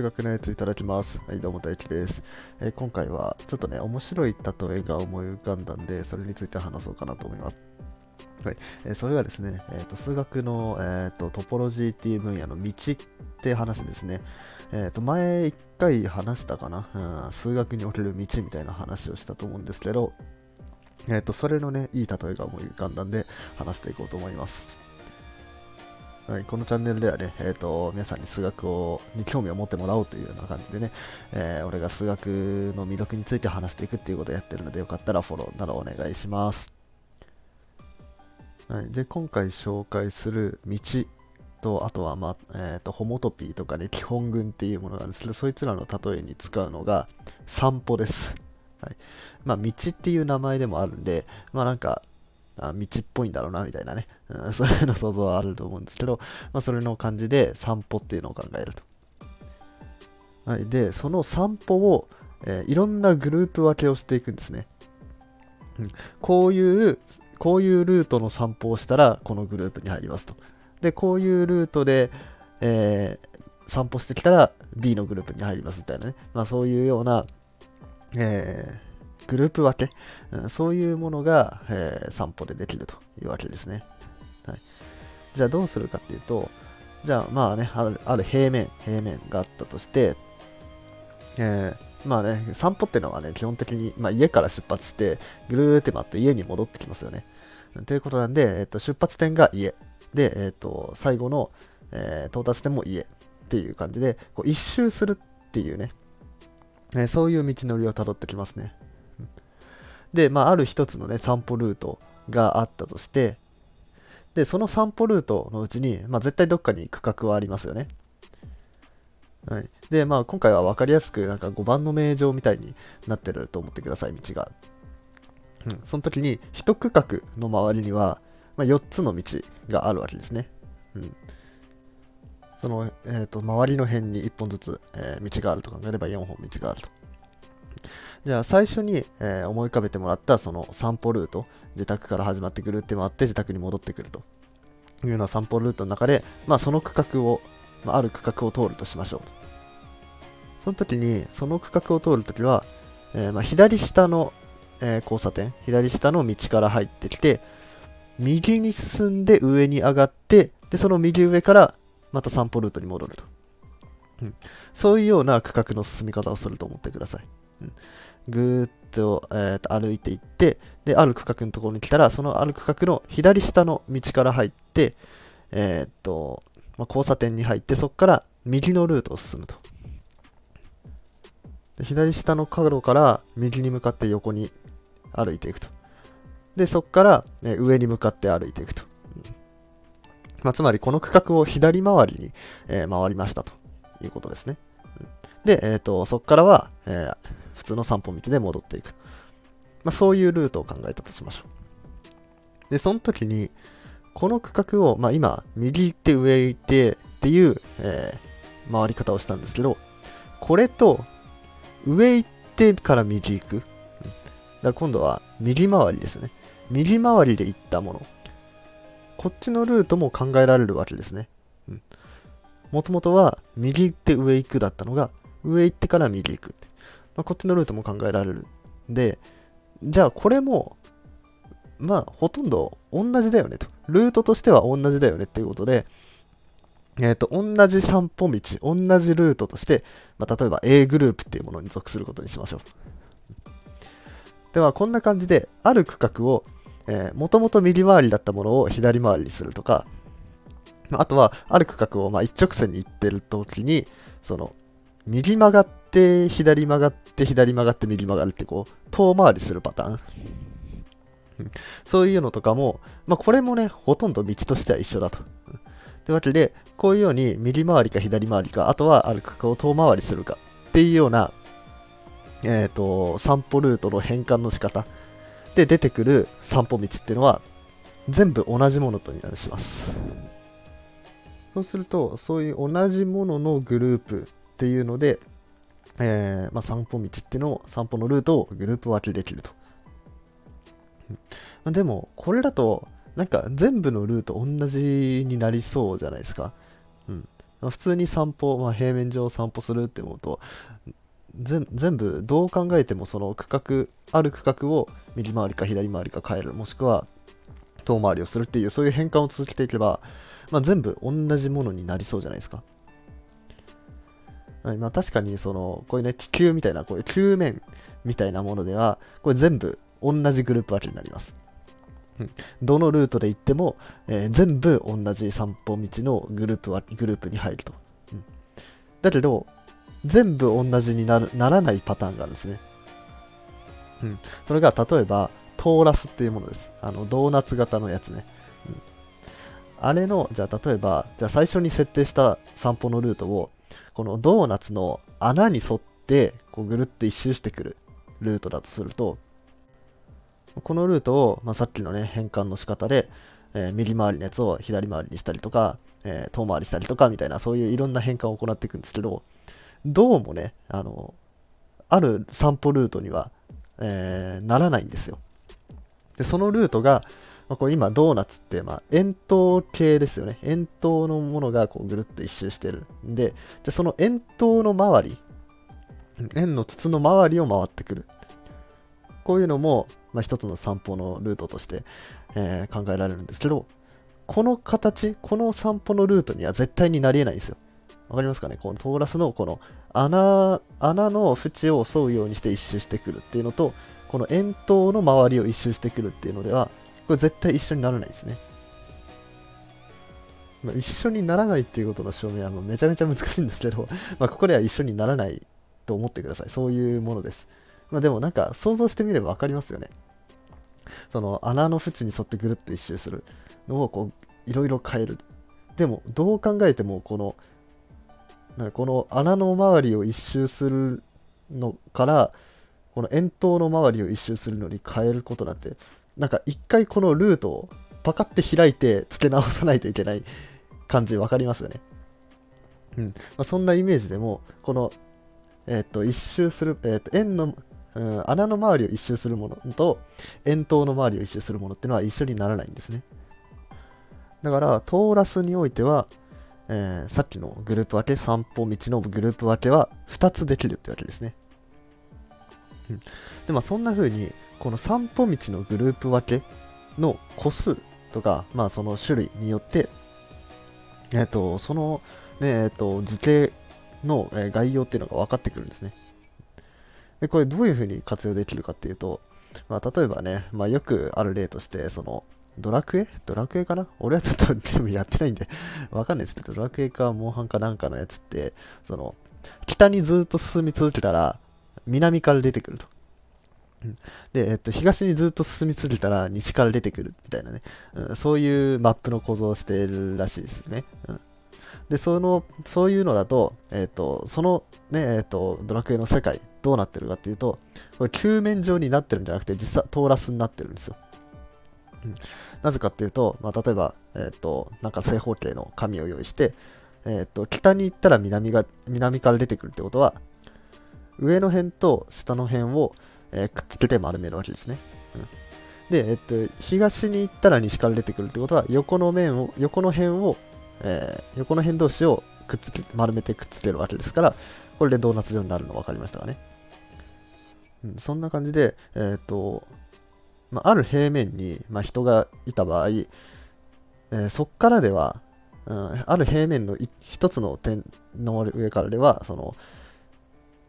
数学のやついただきます。はい、どうも大輝です、えー今回はちょっとね、面白い例えが思い浮かんだんで、それについて話そうかなと思います。はい、えーそれがですね、えーと数学の、えーとトポロジーっていう分野の道って話ですね。えーと前一回話したかな、うん、数学における道みたいな話をしたと思うんですけど、えーとそれのね、いい例えが思い浮かんだんで話していこうと思います。はい、このチャンネルではね、えー、と皆さんに数学をに興味を持ってもらおうというような感じでね、えー俺が数学の魅力について話していくっていうことをやってるので、よかったらフォローなどお願いします。はい、で今回紹介する道と、あとは、まあえー、とホモトピーとかね、基本群っていうものがあるんですけど、そいつらの例えに使うのが散歩です。はいまあ、道っていう名前でもあるんで、まあなんか、あ道っぽいんだろうなみたいなね、うん、そういうの想像はあると思うんですけど、まあ、それの感じで散歩っていうのを考えると。はい、で、その散歩を、えーいろんなグループ分けをしていくんですね。うん、こういう、こういうルートの散歩をしたら、このグループに入りますと。で、こういうルートで、えー散歩してきたら B のグループに入りますみたいなね。まあそういうような、えーグループ分け、うんそういうものが、えー散歩でできるというわけですね。はい、じゃあどうするかっていうと、じゃあまあね、あるある平面、平面があったとして、えーまあね、散歩ってのはね、基本的に、まあ、家から出発して、ぐるーって回って家に戻ってきますよね。ということなんで、えっと出発点が家。で、えっと最後の、え到達点も家っていう感じで、こう一周するっていうね、えそういう道のりをたどってきますね。で、まあ、ある一つのね、散歩ルートがあったとして、で、その散歩ルートのうちに、まあ、絶対どっかに区画はありますよね。はい。で、まあ、今回は分かりやすく、なんか5番の名城みたいになってると思ってください、道が。うん。その時に、一区画の周りには、まあ、4つの道があるわけですね。うん。その、えっ、と、周りの辺に1本ずつ、えー道があると考えれば4本道があると。じゃあ最初に、えー思い浮かべてもらったその散歩ルート、自宅から始まってぐるって回って自宅に戻ってくるというような散歩ルートの中で、まあ、その区画を、まあ、ある区画を通るとしましょう。その時に、その区画を通るときは、えーまあ、左下の、えー交差点、左下の道から入ってきて、右に進んで上に上がって、で、その右上からまた散歩ルートに戻ると。うん、そういうような区画の進み方をすると思ってください。うんぐーっと,、えーと歩いていって、で、ある区画のところに来たら、そのある区画の左下の道から入って、えーっと、まあ、交差点に入って、そこから右のルートを進むと。で左下の角から右に向かって横に歩いていくと。で、そこから、ね上に向かって歩いていくと。まあ、つまり、この区画を左回りに、えー回りましたということですね。で、えーと、そこからは、えー通の散歩道で戻っていく。まあ、そういうルートを考えたとしましょう。で、その時に、この区画を、まあ、今、右行って上行ってっていう、えー回り方をしたんですけど、これと、上行ってから右行く。だから今度は右回りですね。右回りで行ったもの。こっちのルートも考えられるわけですね。もともとは右行って上行くだったのが、上行ってから右行く。まあ、こっちのルートも考えられる。で、じゃあこれも、まあ、ほとんど同じだよねと。ルートとしては同じだよねっていうことで、えっ、と、同じ散歩道、同じルートとして、まあ、例えば A グループっていうものに属することにしましょう。では、こんな感じで、ある区画を、えー、もともと右回りだったものを左回りにするとか、あとは、ある区画をまあ一直線に行ってるときに、その、右曲がって、左曲がって、左曲がって、右曲がるって、こう、遠回りするパターン。そういうのとかも、まあ、これもね、ほとんど道としては一緒だと。というわけで、こういうように、右回りか左回りか、あとはある区画を遠回りするかっていうような、えっ、と、散歩ルートの変換の仕方で出てくる散歩道っていうのは、全部同じものとになります。そうすると、そういう同じもののグループっていうので、えーまあ、散歩道っていうのを、散歩のルートをグループ分けできると。までも、これだと、なんか全部のルート同じになりそうじゃないですか。うん。普通に散歩、まあ、平面上散歩するって思うと全部どう考えてもその区画ある区画を右回りか左回りか変えるもしくは遠回りをするっていうそういう変換を続けていけば、まあ、全部同じものになりそうじゃないですか。はいまあ、確かにそのこういうね地球みたいなこういう球面みたいなものではこれ全部同じグループ分けになります。どのルートで行っても、えー、全部同じ散歩道のグループはグループに入ると。うん、だけど、全部同じになるならないパターンがあるんですね。うん、それが例えば、トーラスっていうものです。あの、ドーナツ型のやつね。うん、あれの、じゃあ例えば、じゃあ最初に設定した散歩のルートを、このドーナツの穴に沿ってこうぐるっと一周してくるルートだとすると、このルートを、まあ、さっきのね、変換の仕方で、えー、右回りのやつを左回りにしたりとか、えー、遠回りしたりとかみたいな、そういういろんな変換を行っていくんですけど、どうもね、あの、ある散歩ルートには、えー、ならないんですよ。で、そのルートが、まあ、これ今ドーナツって、まあ、円筒形ですよね。円筒のものがこうぐるっと一周してるんで、じゃその円筒の周り、円の筒の周りを回ってくる。こういうのも、まあ、一つの散歩のルートとして、えー、考えられるんですけど、この形、この散歩のルートには絶対になり得ないんですよ。わかりますかね？このトーラスのこの穴、穴の縁を沿うようにして一周してくるっていうのと、この円筒の周りを一周してくるっていうのでは、これ絶対一緒にならないですね。まあ、一緒にならないっていうことの証明はもうめちゃめちゃ難しいんですけど、まあ、ここでは一緒にならないと思ってください。そういうものです。まあ、でもなんか想像してみれば分かりますよね。その穴の縁に沿ってぐるっと一周するのをこういろいろ変える。でもどう考えてもこのなんかこの穴の周りを一周するのからこの円筒の周りを一周するのに変えることなんてなんか一回このルートをパカって開いて付け直さないといけない感じ分かりますよね。うんまあ、そんなイメージでもこの、えー、っと一周する、えー、っと円のうん、穴の周りを一周するものと円筒の周りを一周するものっていうのは一緒にならないんですね。だから、トーラスにおいては、えー、さっきのグループ分け、散歩道のグループ分けは2つできるってわけですね。うん、で、まあそんな風に、この散歩道のグループ分けの個数とか、まあその種類によって、えっ、と、その、ね、えっ、と、図形の概要っていうのが分かってくるんですね。で、これどういうふうに活用できるかっていうと、まあ、例えばね、まあ、よくある例として、その、ドラクエ？ドラクエかな？俺はちょっとゲームやってないんでわかんないですけど、ドラクエかモンハンかなんかのやつって、その、北にずっと進み続けたら、南から出てくると。で、えっと、東にずっと進み続けたら西から出てくるみたいなね、うん、そういうマップの構造をしているらしいですね。うん、で、その、そういうのだと、えっと、そのね、えっと、ドラクエの世界、どうなってるかっていうと、これ球面上になってるんじゃなくて、実際トーラスになってるんですよ。うん、なぜかっていうと、まあ、例えば、えっ、と、なんか正方形の紙を用意して、えっ、と、北に行ったら南が、南から出てくるってことは、上の辺と下の辺を、えー、くっつけて丸めるわけですね。うん、で、えっ、と、東に行ったら西から出てくるってことは、横の面を、横の辺を、え横の辺同士をくっつけ、丸めてくっつけるわけですから、これでドーナツ状になるの分かりましたかね。うん、そんな感じで、えっ、と、まあ、ある平面に、まあ、人がいた場合、えー、そこからでは、うん、ある平面の一つの点の上からでは、その、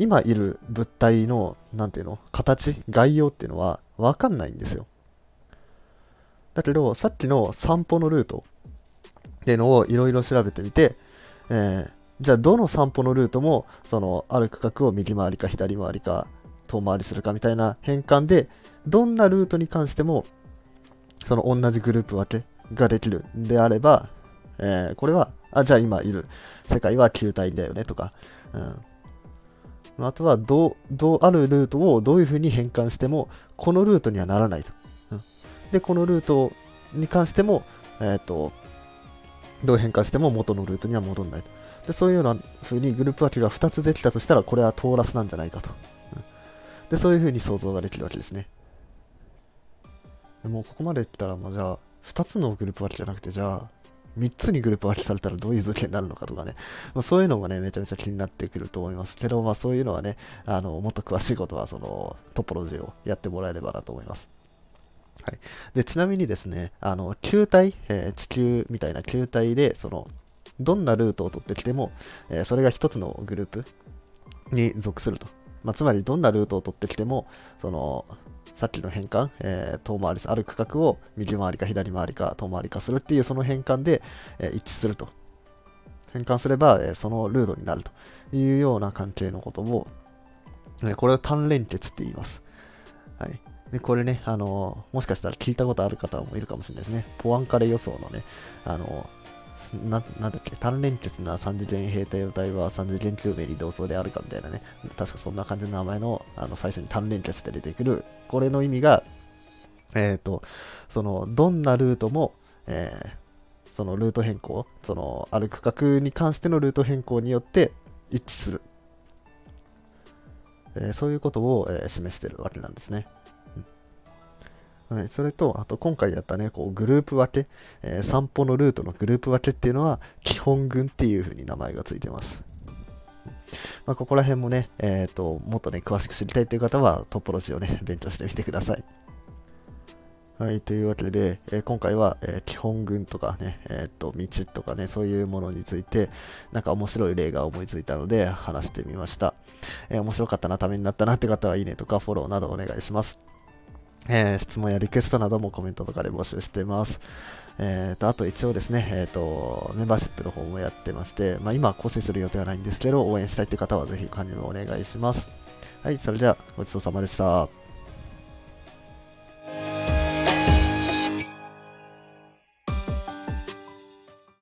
今いる物体の、なんていうの、形、概要っていうのは分かんないんですよ。だけど、さっきの散歩のルートっていうのをいろいろ調べてみて、えー、じゃあどの散歩のルートも、その、ある区画を右回りか左回りか、遠回りするかみたいな変換で、どんなルートに関しても、その同じグループ分けができるんであれば、えー、これは、あ、じゃあ今いる世界は球体だよねとか、うん、あとはどう、あるルートをどういうふうに変換しても、このルートにはならないと。うん、で、このルートに関しても、えっ、ー、と、どう変換しても元のルートには戻らないと。でそういうような風にグループ分けが2つできたとしたら、これはトーラスなんじゃないかと。で、そういう風に想像ができるわけですね。でもうここまで来たら、まあ、じゃあ、2つのグループ分けじゃなくて、じゃあ、3つにグループ分けされたらどういう図形になるのかとかね、まあ、そういうのもね、めちゃめちゃ気になってくると思いますけど、まあ、そういうのはね、あのもっと詳しいことはそのトポロジーをやってもらえればなと思います。はい、でちなみにですね、あの球体、えー、地球みたいな球体で、そのどんなルートを取ってきても、えー、それが1つのグループに属すると。まあ、つまり、どんなルートを取ってきても、そのさっきの変換、えー、遠回りある区画を右回りか左回りか遠回りかするっていうその変換で、えー、一致すると。変換すれば、えー、そのルートになるというような関係のことを、えこれを単連結って言います。はい。で、これね、あのもしかしたら聞いたことある方もいるかもしれないですね。ポアンカレ予想のね、あのななんだっけ、単連結な3次元平体の体は3次元救命に同窓であるかみたいなね、確かそんな感じの名前のあの最初に単連結で出てくる、これの意味が、えっ、ー、と、その、どんなルートも、えー、そのルート変更、その、ある区画に関してのルート変更によって一致する。えー、そういうことを、え示してるわけなんですね。はい、それと、あと今回やったね、こうグループ分け、えー、散歩のルートのグループ分けっていうのは、基本群っていう風に名前がついてます。まあ、ここら辺もね、え、ー、と、もっとね、詳しく知りたいという方は、トポロジーをね、勉強してみてください。はい、というわけで、えー、今回は、えー、基本群とかね、えっ、と、道とかね、そういうものについて、なんか面白い例が思いついたので、話してみました。え面白かったな、ためになったなって方は、いいねとかフォローなどお願いします。えー、質問やリクエストなどもコメントとかで募集してます。えーと、あと一応ですね、えーと、メンバーシップの方もやってまして、まあ、今更新する予定はないんですけど、応援したいって方はぜひ加入をお願いします。はい、それではごちそうさまでした。